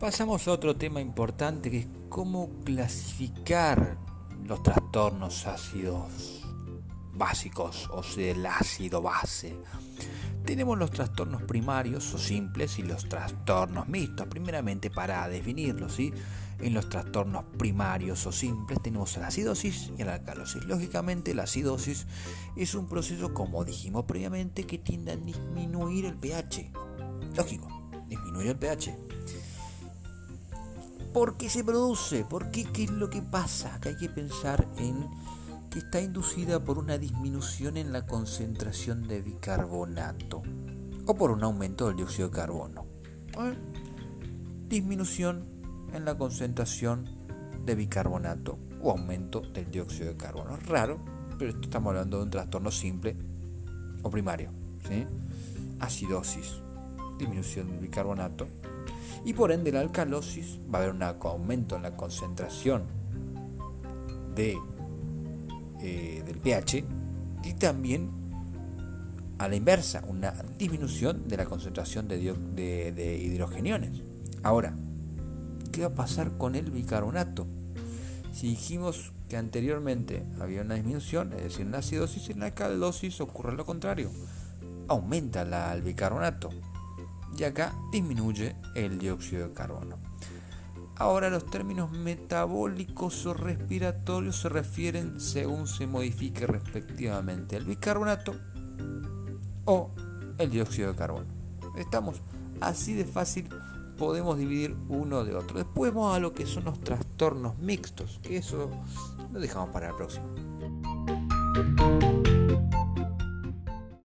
Pasamos a otro tema importante que es cómo clasificar los trastornos ácidos básicos o sea, el ácido base. Tenemos los trastornos primarios o simples y los trastornos mixtos. Primeramente para definirlos. En los trastornos primarios o simples tenemos la acidosis y la alcalosis. Lógicamente la acidosis es un proceso, como dijimos previamente, que tiende a disminuir el pH. Lógico, disminuir el pH. ¿Por qué se produce? ¿Por qué? ¿Qué es lo que pasa? Que hay que pensar en que está inducida por una disminución en la concentración de bicarbonato o por un aumento del dióxido de carbono. Disminución en la concentración de bicarbonato o aumento del dióxido de carbono. Raro, pero estamos hablando de un trastorno simple o primario. Acidosis, disminución del bicarbonato y por ende la alcalosis va a haber un aumento en la concentración de eh, del pH y también a la inversa, una disminución de la concentración de, hidrogeniones. Ahora, ¿qué va a pasar con el bicarbonato? Si dijimos que anteriormente había una disminución, es decir, en la acidosis, en la alcalosis ocurre lo contrario. Aumenta la, el bicarbonato y acá disminuye el dióxido de carbono. Ahora los términos metabólicos o respiratorios se refieren según se modifique respectivamente el bicarbonato o el dióxido de carbono. Estamos así de fácil, podemos dividir uno de otro. Después vamos a lo que son los trastornos mixtos, que eso lo dejamos para la próxima.